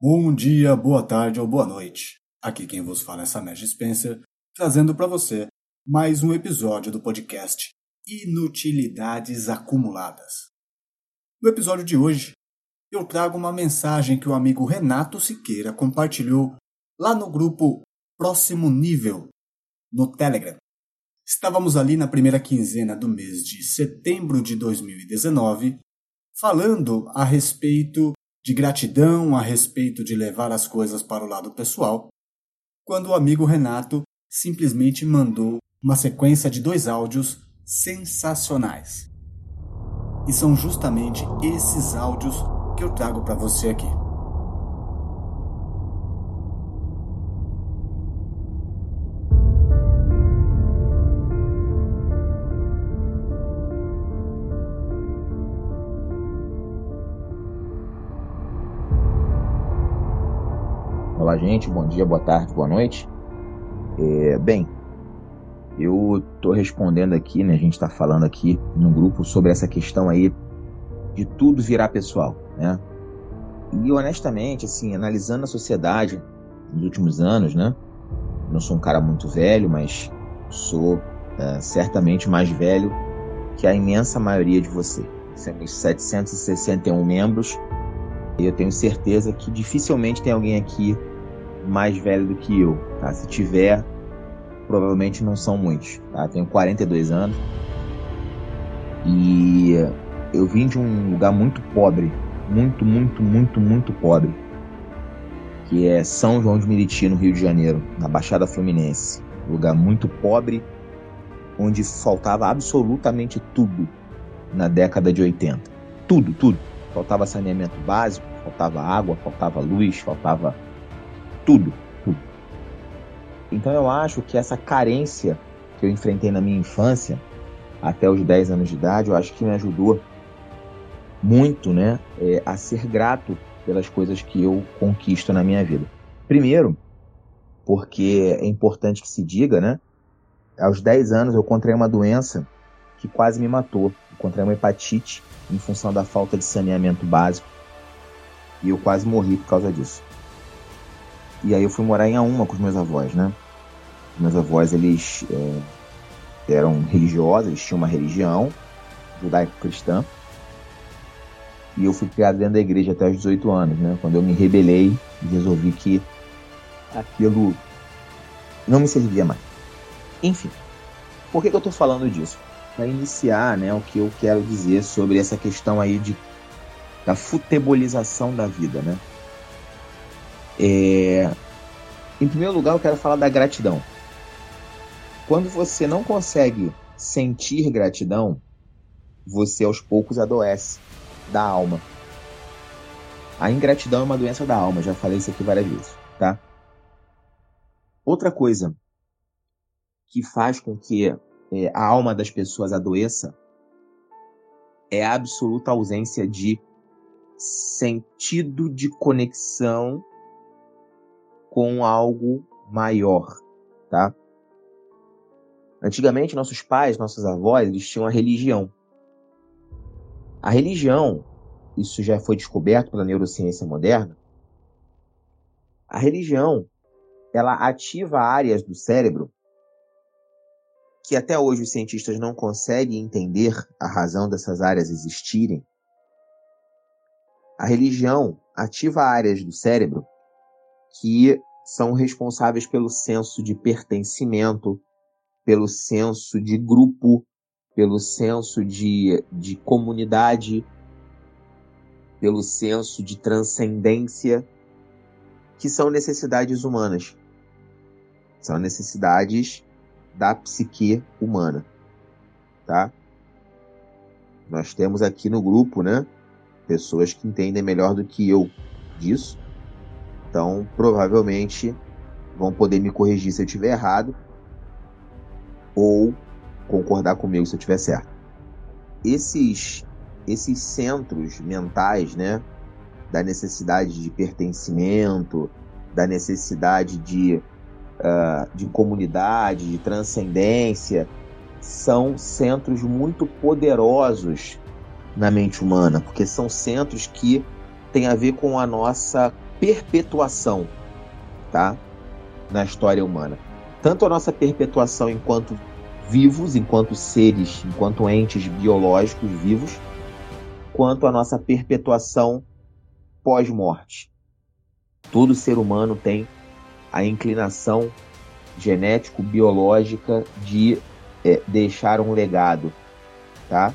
Bom dia, boa tarde ou boa noite. Aqui quem vos fala é Samer Spencer, trazendo para você mais um episódio do podcast Inutilidades Acumuladas. No episódio de hoje, eu trago uma mensagem que o amigo Renato Siqueira compartilhou lá no grupo Próximo Nível, no Telegram. Estávamos ali na primeira quinzena do mês de setembro de 2019, falando a respeito de gratidão, a respeito de levar as coisas para o lado pessoal, quando o amigo Renato simplesmente mandou uma sequência de dois áudios sensacionais. E são justamente esses áudios que eu trago para você aqui. Gente. Bom dia, boa tarde, boa noite. É, bem, eu estou respondendo aqui, né? A gente está falando aqui no grupo sobre essa questão aí de tudo virar pessoal, né? E honestamente, assim, analisando a sociedade nos últimos anos, né? Não sou um cara muito velho, mas sou é, certamente mais velho que a imensa maioria de vocês. Temos 761 membros e eu tenho certeza que dificilmente tem alguém aqui mais velho do que eu. Tá? Se tiver, provavelmente não são muitos. Tá? Tenho 42 anos e eu vim de um lugar muito pobre, muito, muito, muito, muito pobre, que é São João de Meriti, no Rio de Janeiro, na Baixada Fluminense. Um lugar muito pobre, onde faltava absolutamente tudo na década de 80. Tudo, tudo. Faltava saneamento básico, faltava água, faltava luz, faltava tudo, tudo. Então eu acho que essa carência que eu enfrentei na minha infância, até os 10 anos de idade, eu acho que me ajudou muito, né, é, a ser grato pelas coisas que eu conquisto na minha vida. Primeiro, porque é importante que se diga, né, aos 10 anos eu contraí uma doença que quase me matou. Eu contraí uma hepatite em função da falta de saneamento básico e eu quase morri por causa disso. E aí eu fui morar em Auma com os meus avós, né? Meus avós, eles é, eram religiosos, eles tinham uma religião judaico-cristã. E eu fui criado dentro da igreja até os 18 anos, né? Quando eu me rebelei e resolvi que aquilo não me servia mais. Enfim, por que, que eu estou falando disso? Para iniciar, né, o que eu quero dizer sobre essa questão aí de da futebolização da vida, né? É... Em primeiro lugar, eu quero falar da gratidão. Quando você não consegue sentir gratidão, você aos poucos adoece da alma. A ingratidão é uma doença da alma, já falei isso aqui várias vezes, tá? Outra coisa que faz com que é, a alma das pessoas adoeça é a absoluta ausência de sentido de conexão com algo maior, tá? Antigamente, nossos pais, nossos avós, eles tinham a religião. A religião, isso já foi descoberto pela neurociência moderna, a religião, ela ativa áreas do cérebro que até hoje os cientistas não conseguem entender a razão dessas áreas existirem. A religião ativa áreas do cérebro que são responsáveis pelo senso de pertencimento, pelo senso de grupo, pelo senso de, de comunidade, pelo senso de transcendência, que são necessidades humanas. São necessidades da psique humana, tá? Nós temos aqui no grupo, né, pessoas que entendem melhor do que eu disso. Então, provavelmente vão poder me corrigir se eu estiver errado ou concordar comigo se eu estiver certo. Esses esses centros mentais, né, da necessidade de pertencimento, da necessidade de, uh, de comunidade, de transcendência, são centros muito poderosos na mente humana, porque são centros que têm a ver com a nossa perpetuação, tá? Na história humana. Tanto a nossa perpetuação enquanto vivos, enquanto seres, enquanto entes biológicos vivos, quanto a nossa perpetuação pós-morte. Todo ser humano tem a inclinação genético-biológica de é, deixar um legado, tá?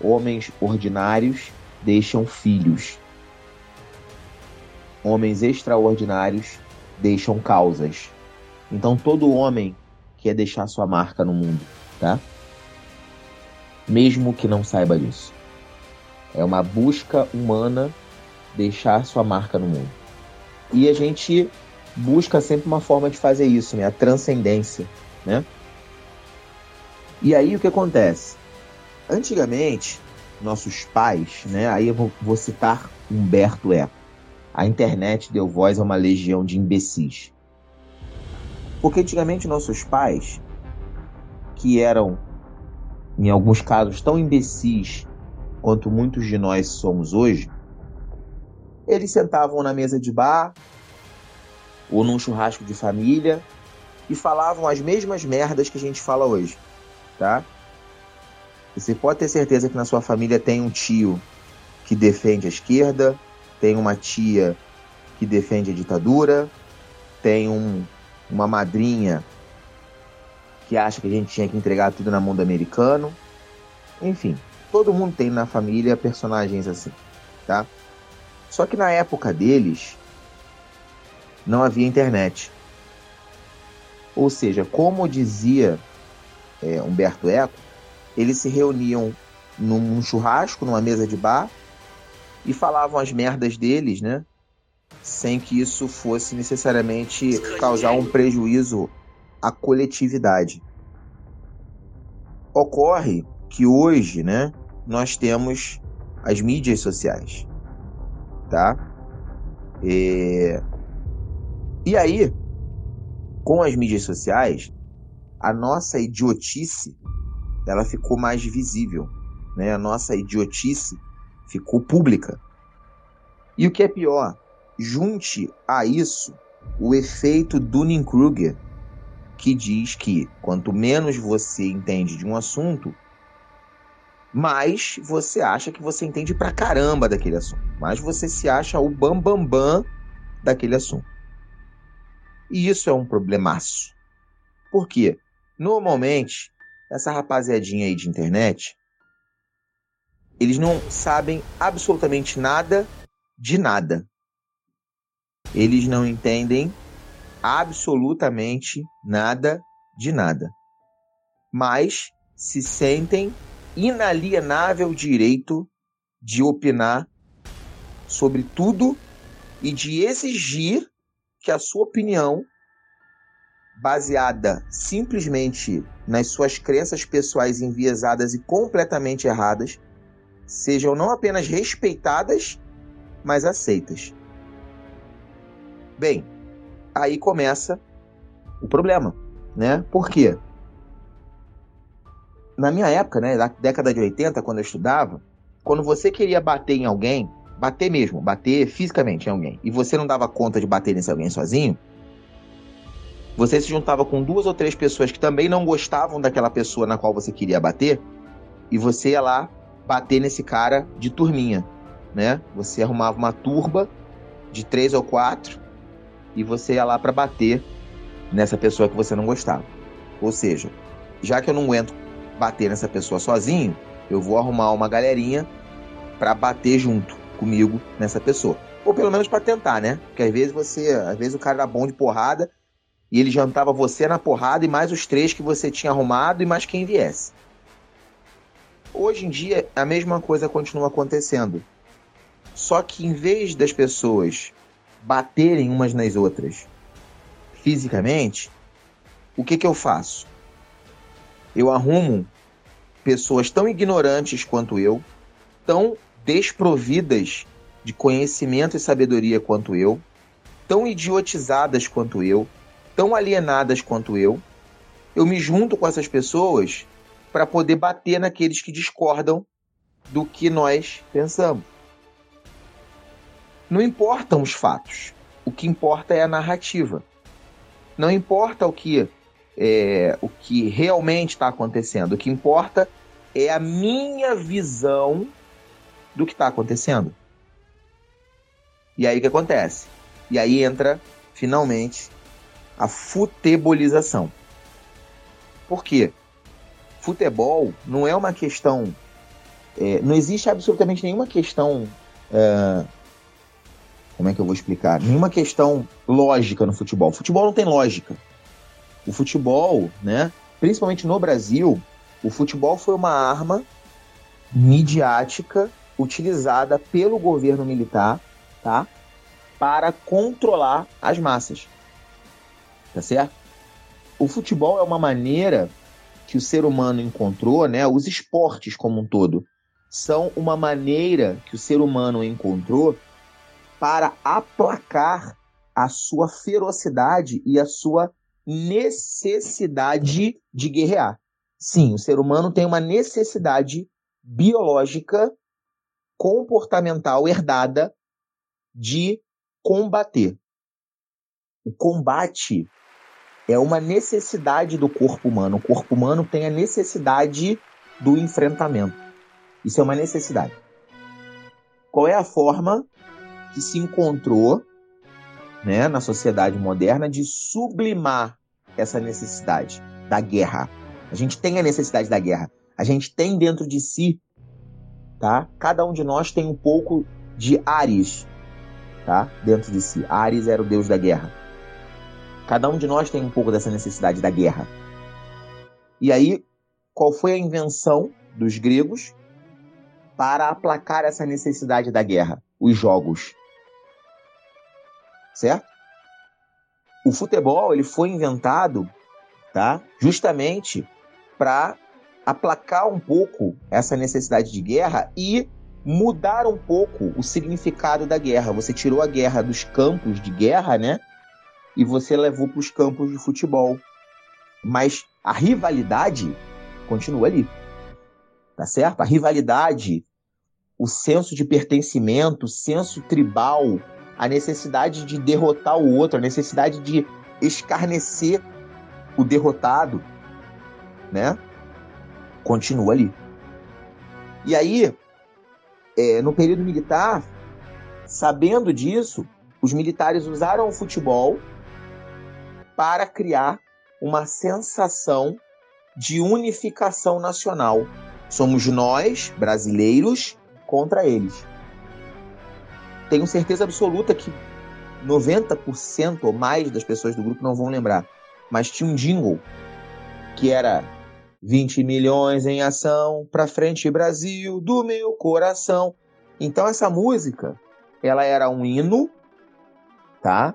Homens ordinários deixam filhos. Homens extraordinários deixam causas. Então todo homem quer deixar sua marca no mundo, tá? Mesmo que não saiba disso. É uma busca humana deixar sua marca no mundo. E a gente busca sempre uma forma de fazer isso, né? A transcendência, né? E aí o que acontece? Antigamente, nossos pais, né? Aí eu vou, vou citar Humberto Eco. A internet deu voz a uma legião de imbecis. Porque antigamente nossos pais, que eram, em alguns casos, tão imbecis quanto muitos de nós somos hoje, eles sentavam na mesa de bar ou num churrasco de família e falavam as mesmas merdas que a gente fala hoje, tá? Você pode ter certeza que na sua família tem um tio que defende a esquerda, tem uma tia que defende a ditadura, tem um, uma madrinha que acha que a gente tinha que entregar tudo na mão do americano. Enfim, todo mundo tem na família personagens assim, tá? Só que na época deles não havia internet. Ou seja, como dizia é, Humberto Eco, eles se reuniam num churrasco, numa mesa de bar, e falavam as merdas deles, né? Sem que isso fosse necessariamente causar um prejuízo à coletividade. Ocorre que hoje, né, nós temos as mídias sociais, tá? E, e aí, com as mídias sociais, a nossa idiotice ela ficou mais visível, né? A nossa idiotice ficou pública. E o que é pior, junte a isso o efeito Dunning-Kruger, que diz que quanto menos você entende de um assunto, mais você acha que você entende pra caramba daquele assunto. Mais você se acha o bambambam bam, bam daquele assunto. E isso é um problemaço. Por quê? Normalmente, essa rapaziadinha aí de internet, eles não sabem absolutamente nada de nada. Eles não entendem absolutamente nada de nada. Mas se sentem inalienável direito de opinar sobre tudo e de exigir que a sua opinião baseada simplesmente nas suas crenças pessoais enviesadas e completamente erradas, sejam não apenas respeitadas, mas aceitas. Bem, aí começa o problema, né? Por quê? Na minha época, né, na década de 80, quando eu estudava, quando você queria bater em alguém, bater mesmo, bater fisicamente em alguém, e você não dava conta de bater nesse alguém sozinho, você se juntava com duas ou três pessoas que também não gostavam daquela pessoa na qual você queria bater, e você ia lá bater nesse cara de turminha, né? Você arrumava uma turba de três ou quatro e você ia lá para bater nessa pessoa que você não gostava. Ou seja, já que eu não aguento bater nessa pessoa sozinho, eu vou arrumar uma galerinha para bater junto comigo nessa pessoa. Ou pelo menos para tentar, né? Porque às vezes você, às vezes o cara era bom de porrada e ele jantava você na porrada e mais os três que você tinha arrumado e mais quem viesse. Hoje em dia, a mesma coisa continua acontecendo. Só que em vez das pessoas baterem umas nas outras fisicamente, o que, que eu faço? Eu arrumo pessoas tão ignorantes quanto eu, tão desprovidas de conhecimento e sabedoria quanto eu, tão idiotizadas quanto eu, tão alienadas quanto eu, eu me junto com essas pessoas para poder bater naqueles que discordam do que nós pensamos. Não importam os fatos. O que importa é a narrativa. Não importa o que é, o que realmente está acontecendo. O que importa é a minha visão do que está acontecendo. E aí o que acontece? E aí entra, finalmente, a futebolização. Por quê? Futebol não é uma questão. É, não existe absolutamente nenhuma questão. É, como é que eu vou explicar? Nenhuma questão lógica no futebol. Futebol não tem lógica. O futebol, né? Principalmente no Brasil, o futebol foi uma arma midiática utilizada pelo governo militar, tá? Para controlar as massas. Tá certo? O futebol é uma maneira que o ser humano encontrou, né? Os esportes como um todo são uma maneira que o ser humano encontrou para aplacar a sua ferocidade e a sua necessidade de guerrear. Sim, o ser humano tem uma necessidade biológica, comportamental herdada de combater. O combate é uma necessidade do corpo humano. O corpo humano tem a necessidade do enfrentamento. Isso é uma necessidade. Qual é a forma que se encontrou né, na sociedade moderna de sublimar essa necessidade da guerra. A gente tem a necessidade da guerra. A gente tem dentro de si, tá? Cada um de nós tem um pouco de Ares, tá? Dentro de si. Ares era o deus da guerra. Cada um de nós tem um pouco dessa necessidade da guerra. E aí, qual foi a invenção dos gregos para aplacar essa necessidade da guerra? Os jogos certo? O futebol ele foi inventado, tá? Justamente para aplacar um pouco essa necessidade de guerra e mudar um pouco o significado da guerra. Você tirou a guerra dos campos de guerra, né? E você levou para os campos de futebol. Mas a rivalidade continua ali. Tá certo? A rivalidade, o senso de pertencimento, o senso tribal, a necessidade de derrotar o outro, a necessidade de escarnecer o derrotado, né? Continua ali. E aí, é, no período militar, sabendo disso, os militares usaram o futebol para criar uma sensação de unificação nacional. Somos nós, brasileiros, contra eles tenho certeza absoluta que 90% ou mais das pessoas do grupo não vão lembrar. Mas tinha um jingle que era 20 milhões em ação, pra frente Brasil, do meu coração. Então essa música, ela era um hino, tá?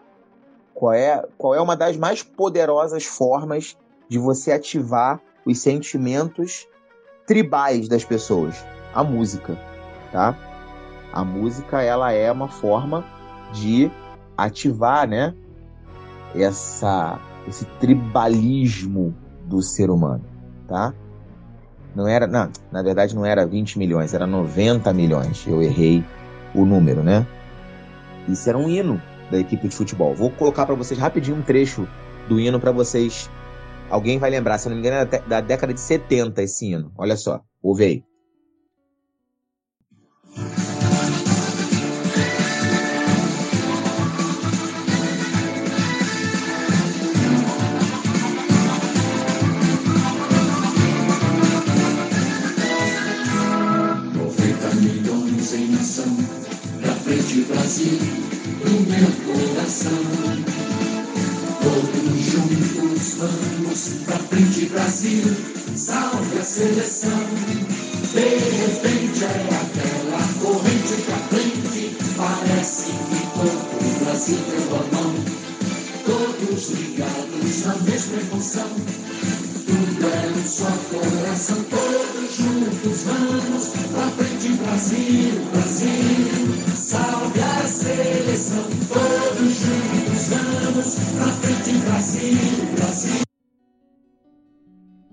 Qual é, qual é uma das mais poderosas formas de você ativar os sentimentos tribais das pessoas? A música, tá? a música ela é uma forma de ativar, né, essa esse tribalismo do ser humano, tá? Não era, não, na verdade não era 20 milhões, era 90 milhões. Eu errei o número, né? Isso era um hino da equipe de futebol. Vou colocar para vocês rapidinho um trecho do hino para vocês. Alguém vai lembrar, se não me engano, é da década de 70 esse hino. Olha só, ouve aí. Vamos pra frente Brasil, salve a seleção. De repente é aquela corrente pra frente, parece que todo o Brasil deu a mão. Todos ligados na mesma emoção,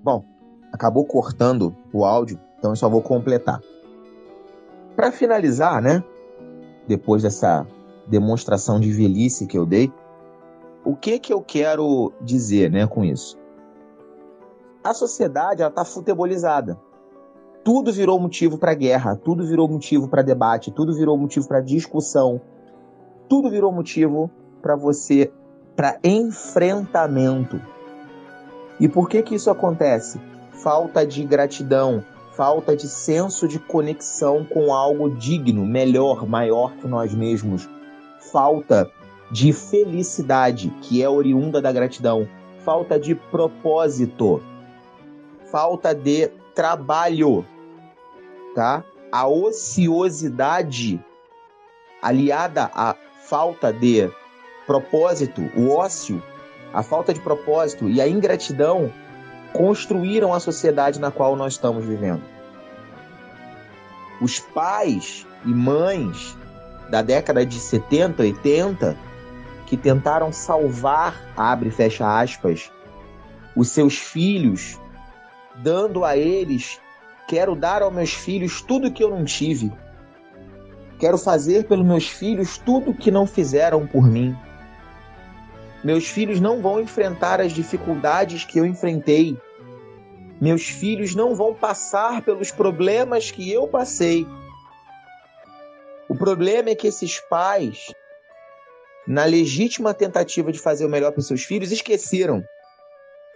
Bom, acabou cortando o áudio, então eu só vou completar. Para finalizar, né? Depois dessa demonstração de velhice que eu dei. O que que eu quero dizer, né, com isso? A sociedade ela está futebolizada. Tudo virou motivo para guerra, tudo virou motivo para debate, tudo virou motivo para discussão, tudo virou motivo para você para enfrentamento. E por que que isso acontece? Falta de gratidão, falta de senso de conexão com algo digno, melhor, maior que nós mesmos. Falta de felicidade, que é oriunda da gratidão. Falta de propósito. Falta de trabalho, tá? A ociosidade aliada à falta de propósito, o ócio, a falta de propósito e a ingratidão construíram a sociedade na qual nós estamos vivendo. Os pais e mães da década de 70, 80, que tentaram salvar, abre e fecha aspas, os seus filhos, dando a eles, quero dar aos meus filhos tudo que eu não tive. Quero fazer pelos meus filhos tudo que não fizeram por mim. Meus filhos não vão enfrentar as dificuldades que eu enfrentei. Meus filhos não vão passar pelos problemas que eu passei. O problema é que esses pais, na legítima tentativa de fazer o melhor para seus filhos, esqueceram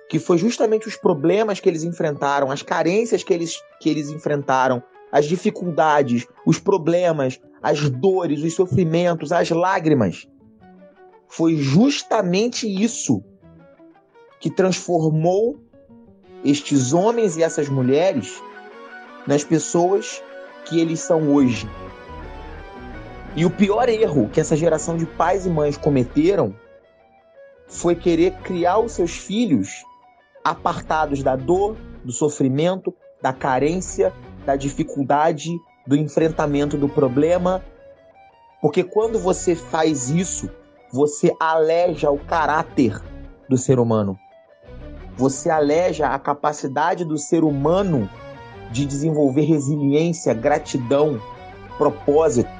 que foi justamente os problemas que eles enfrentaram, as carências que eles, que eles enfrentaram, as dificuldades, os problemas, as dores, os sofrimentos, as lágrimas foi justamente isso que transformou estes homens e essas mulheres nas pessoas que eles são hoje. E o pior erro que essa geração de pais e mães cometeram foi querer criar os seus filhos apartados da dor, do sofrimento, da carência, da dificuldade, do enfrentamento do problema. Porque quando você faz isso, você aleja o caráter do ser humano. Você aleja a capacidade do ser humano de desenvolver resiliência, gratidão, propósito,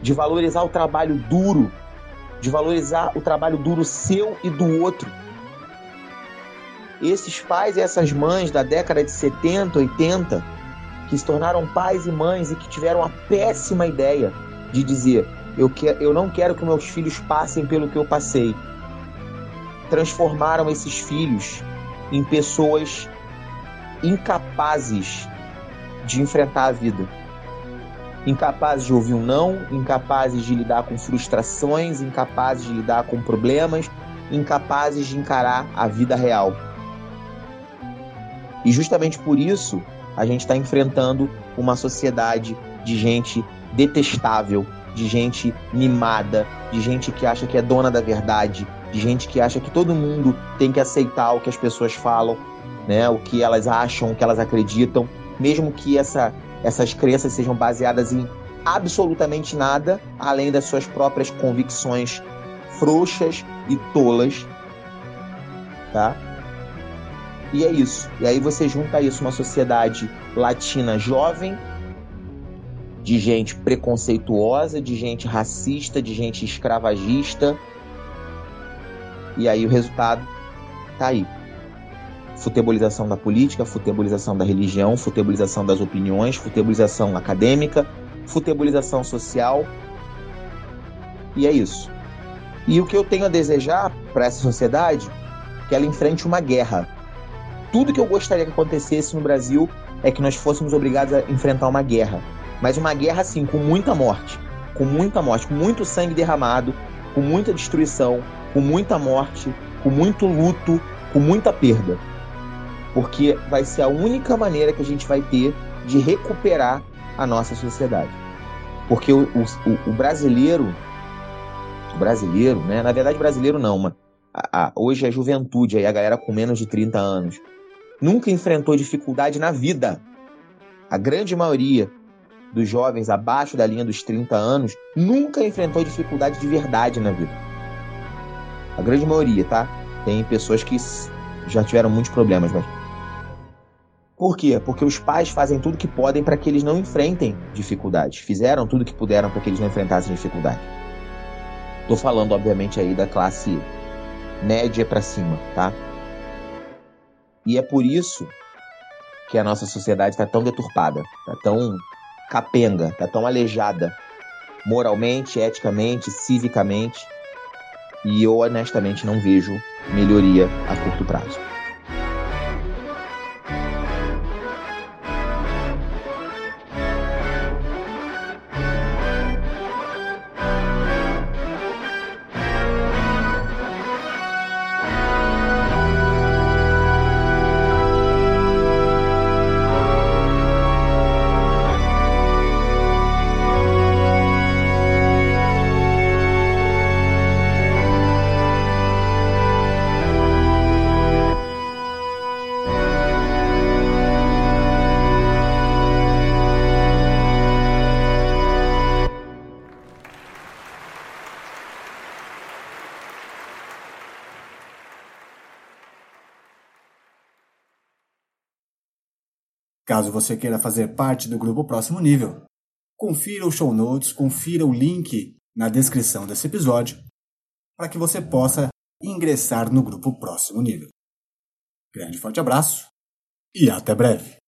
de valorizar o trabalho duro, de valorizar o trabalho duro seu e do outro. Esses pais e essas mães da década de 70, 80, que se tornaram pais e mães e que tiveram a péssima ideia de dizer: eu, que, eu não quero que meus filhos passem pelo que eu passei. Transformaram esses filhos em pessoas incapazes de enfrentar a vida. Incapazes de ouvir um não, incapazes de lidar com frustrações, incapazes de lidar com problemas, incapazes de encarar a vida real. E justamente por isso a gente está enfrentando uma sociedade de gente detestável, de gente mimada, de gente que acha que é dona da verdade, de gente que acha que todo mundo tem que aceitar o que as pessoas falam, né? O que elas acham, o que elas acreditam, mesmo que essa, essas crenças sejam baseadas em absolutamente nada além das suas próprias convicções frouxas e tolas, tá? E é isso. E aí você junta isso uma sociedade latina jovem, de gente preconceituosa, de gente racista, de gente escravagista. E aí o resultado tá aí. Futebolização da política, futebolização da religião, futebolização das opiniões, futebolização acadêmica, futebolização social. E é isso. E o que eu tenho a desejar para essa sociedade é que ela enfrente uma guerra. Tudo que eu gostaria que acontecesse no Brasil é que nós fôssemos obrigados a enfrentar uma guerra mas uma guerra assim, com muita morte. Com muita morte, com muito sangue derramado, com muita destruição, com muita morte, com muito luto, com muita perda. Porque vai ser a única maneira que a gente vai ter de recuperar a nossa sociedade. Porque o, o, o brasileiro, o brasileiro, né? Na verdade, brasileiro não, mas a, a, hoje a juventude, aí a galera com menos de 30 anos, nunca enfrentou dificuldade na vida. A grande maioria dos jovens abaixo da linha dos 30 anos nunca enfrentou dificuldade de verdade na vida. A grande maioria, tá? Tem pessoas que já tiveram muitos problemas, mas. Por quê? Porque os pais fazem tudo que podem para que eles não enfrentem dificuldades. Fizeram tudo que puderam para que eles não enfrentassem dificuldade. Tô falando, obviamente, aí da classe média para cima, tá? E é por isso que a nossa sociedade está tão deturpada, está tão capenga, está tão aleijada moralmente, eticamente, civicamente. E eu honestamente não vejo melhoria a curto prazo. Caso você queira fazer parte do grupo Próximo Nível, confira os show notes, confira o link na descrição desse episódio para que você possa ingressar no grupo Próximo Nível. Grande forte abraço e até breve!